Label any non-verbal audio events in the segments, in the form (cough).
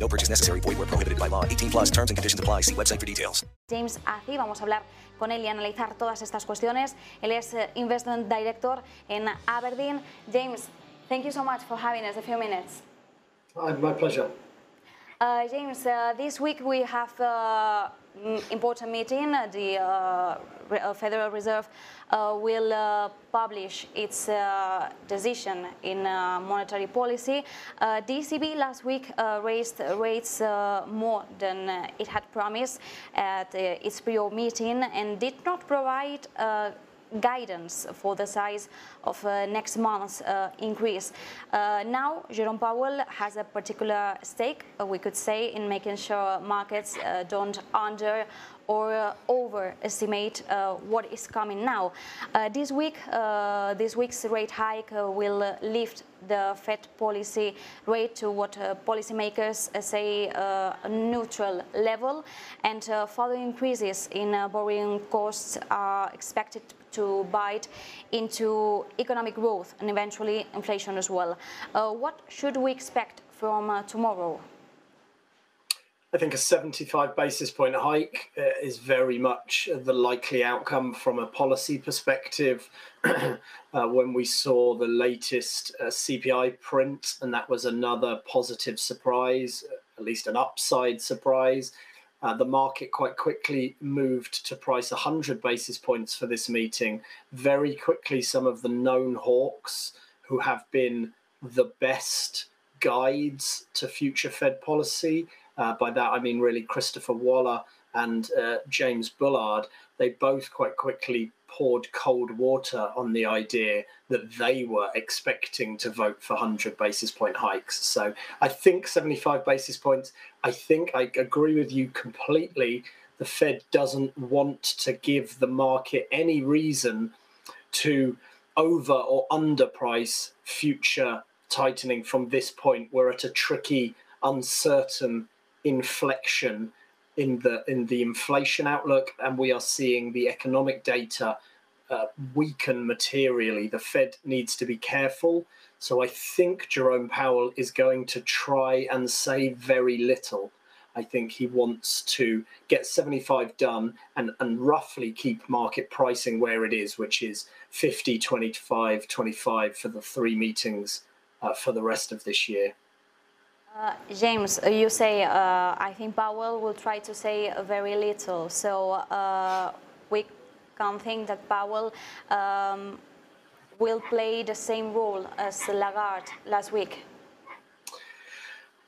No purchase necessary. Void where prohibited by law. 18 plus terms and conditions apply. See website for details. James Athey, vamos a hablar con él y analizar todas estas cuestiones. Él es eh, Investment Director en Aberdeen. James, thank you so much for having us a few minutes. Hi, my pleasure. Uh, James, uh, this week we have uh, important meeting. Uh, The uh, uh, Federal Reserve uh, will uh, publish its uh, decision in monetary policy. The last week raised rates more than it had promised at its pre meeting and did not provide. Guidance for the size of uh, next month's uh, increase. Uh, now, Jerome Powell has a particular stake, we could say, in making sure markets don't under or uh, overestimate uh, what is coming now. Uh, this week, this week's rate hike will lift the Fed policy rate to what uh, policymakers uh, say uh, a neutral level, and further increases in borrowing costs are expected to bite into economic growth and eventually inflation as well. What should we expect from tomorrow? I think a 75 basis point hike uh, is very much the likely outcome from a policy perspective. (clears throat) uh, when we saw the latest uh, CPI print, and that was another positive surprise, at least an upside surprise. Uh, the market quite quickly moved to price 100 basis points for this meeting. Very quickly, some of the known hawks who have been the best guides to future Fed policy. Uh, by that, I mean really Christopher Waller and uh, James Bullard. They both quite quickly poured cold water on the idea that they were expecting to vote for 100 basis point hikes. So I think 75 basis points, I think I agree with you completely. The Fed doesn't want to give the market any reason to over or underprice future tightening from this point. We're at a tricky, uncertain inflection in the in the inflation outlook, and we are seeing the economic data uh, weaken materially. The Fed needs to be careful. So I think Jerome Powell is going to try and say very little. I think he wants to get 75 done and, and roughly keep market pricing where it is, which is 50, 25, 25 for the three meetings uh, for the rest of this year. Uh, James, uh, you say uh, I think Powell will try to say very little. So uh, we can think that Powell um, will play the same role as Lagarde last week.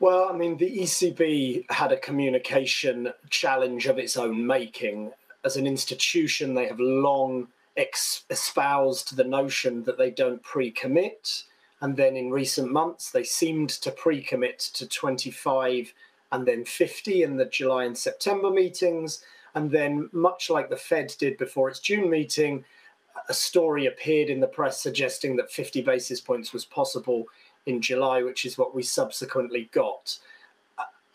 Well, I mean, the ECB had a communication challenge of its own making. As an institution, they have long espoused the notion that they don't pre commit. And then in recent months, they seemed to pre commit to 25 and then 50 in the July and September meetings. And then, much like the Fed did before its June meeting, a story appeared in the press suggesting that 50 basis points was possible in July, which is what we subsequently got.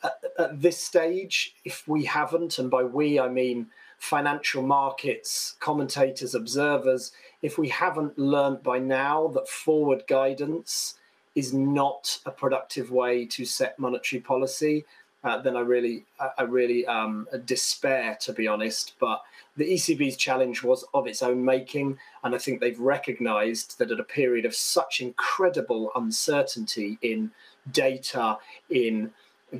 At, at this stage, if we haven't, and by we I mean financial markets, commentators, observers, if we haven't learned by now that forward guidance is not a productive way to set monetary policy, uh, then I really, I really um, despair, to be honest. But the ECB's challenge was of its own making, and I think they've recognised that at a period of such incredible uncertainty in data, in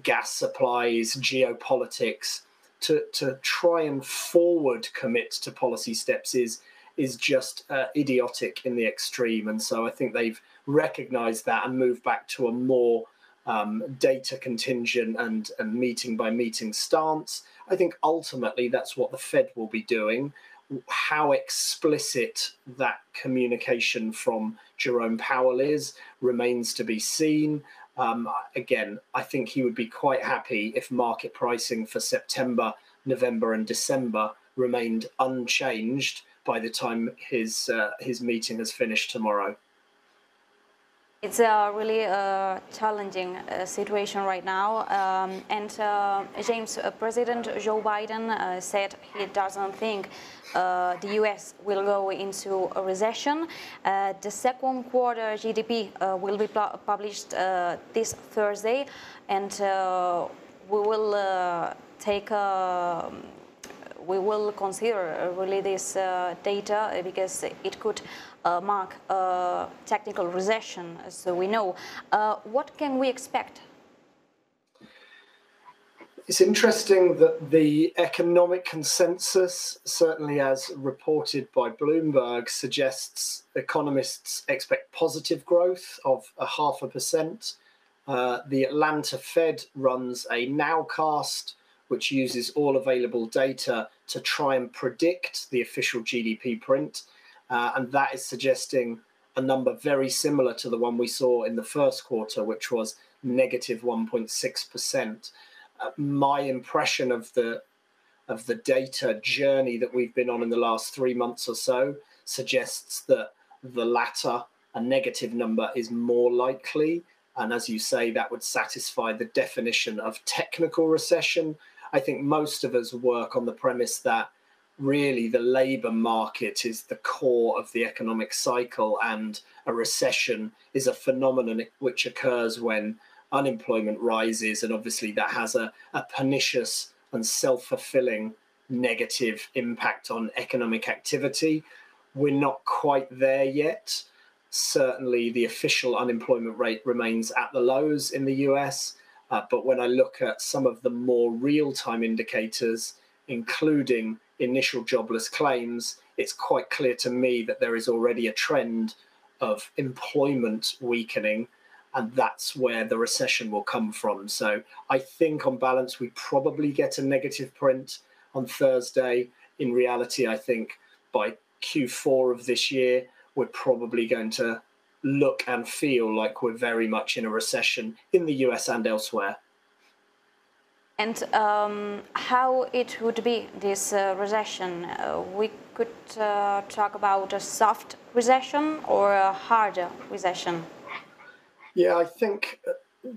gas supplies, geopolitics, to to try and forward commit to policy steps is is just uh, idiotic in the extreme. And so I think they've recognised that and moved back to a more um, data contingent and, and meeting by meeting stance. I think ultimately that's what the Fed will be doing. How explicit that communication from Jerome Powell is remains to be seen. Um, again, I think he would be quite happy if market pricing for September November and December remained unchanged by the time his uh, his meeting has finished tomorrow. It's a really uh, challenging uh, situation right now. Um, and uh, James, uh, President Joe Biden uh, said he doesn't think uh, the US will go into a recession. the second quarter GDP will be published this Thursday, and we will take a we will consider really this uh, data because it could mark a technical recession, so we know. Uh, what can we expect? It's interesting that the economic consensus, certainly as reported by Bloomberg, suggests economists expect positive growth of a half a percent. Uh, the Atlanta Fed runs a nowcast which uses all available data to try and predict the official GDP print. Uh, and that is suggesting a number very similar to the one we saw in the first quarter, which was negative 1.6%. Uh, my impression of the of the data journey that we've been on in the last three months or so suggests that the latter, a negative number, is more likely. And as you say, that would satisfy the definition of technical recession, I think most of us work on the premise that really the labor market is the core of the economic cycle, and a recession is a phenomenon which occurs when unemployment rises, and obviously that has a, a pernicious and self fulfilling negative impact on economic activity. We're not quite there yet. Certainly, the official unemployment rate remains at the lows in the US. Uh, but when I look at some of the more real time indicators, including initial jobless claims, it's quite clear to me that there is already a trend of employment weakening. And that's where the recession will come from. So I think, on balance, we probably get a negative print on Thursday. In reality, I think by Q4 of this year, we're probably going to look and feel like we're very much in a recession in the US and elsewhere. And um, how it would be this uh, recession? Uh, we could uh, talk about a soft recession or a harder recession. Yeah, I think uh,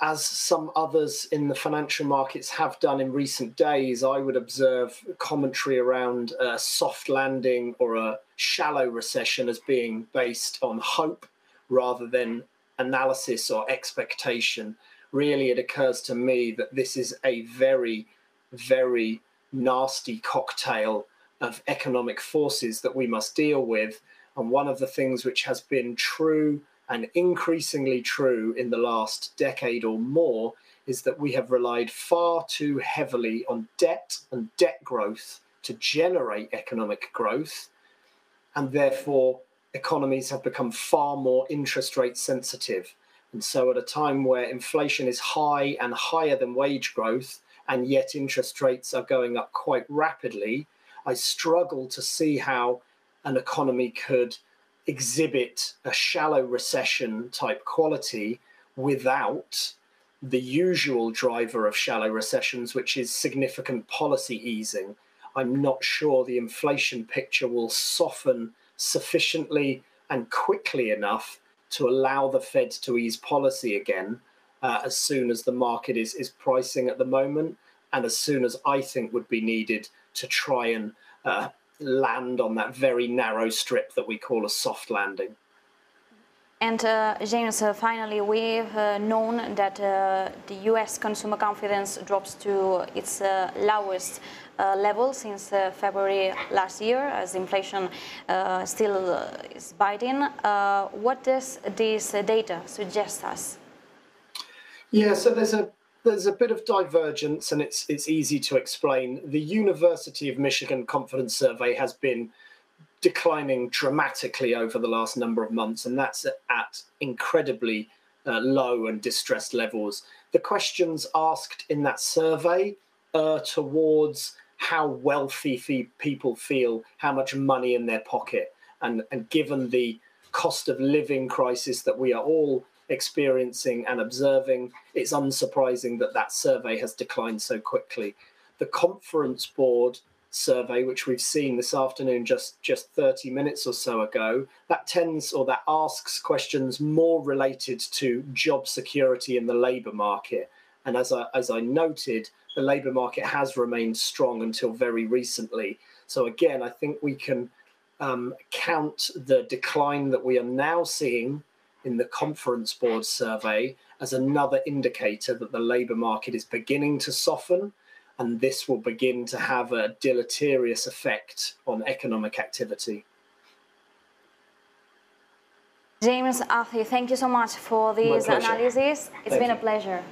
as some others in the financial markets have done in recent days, I would observe commentary around a soft landing or a shallow recession as being based on hope rather than analysis or expectation. Really, it occurs to me that this is a very, very nasty cocktail of economic forces that we must deal with. And one of the things which has been true and increasingly true in the last decade or more is that we have relied far too heavily on debt and debt growth to generate economic growth. And therefore, economies have become far more interest rate sensitive. And so, at a time where inflation is high and higher than wage growth, and yet interest rates are going up quite rapidly, I struggle to see how an economy could exhibit a shallow recession type quality without the usual driver of shallow recessions, which is significant policy easing. I'm not sure the inflation picture will soften sufficiently and quickly enough to allow the Fed to ease policy again uh, as soon as the market is, is pricing at the moment, and as soon as I think would be needed to try and uh, land on that very narrow strip that we call a soft landing. And uh, James, uh, finally, we've uh, known that uh, the US consumer confidence drops to its uh, lowest uh, level since February last year, as inflation still is biting. what does this data suggest us? Yeah, so there's a there's a bit of divergence, and it's it's easy to explain. The University of Michigan Confidence Survey has been declining dramatically over the last number of months, and that's at incredibly uh, low and distressed levels. The questions asked in that survey are towards how wealthy people feel, how much money in their pocket, and and given the cost of living crisis that we are all experiencing and observing, it's unsurprising that that survey has declined so quickly. the conference board survey, which we've seen this afternoon, just just 30 minutes or so ago, that tends or that asks questions more related to job security in the labour market. And as I as I noted, the labour market has remained strong until very recently. So again, I think we can um, count the decline that we are now seeing in the conference board survey as another indicator that the labour market is beginning to soften and this will begin to have a deleterious effect on economic activity. James Athey, thank you so much for this analysis. It's thank been you. a pleasure.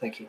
Thank you.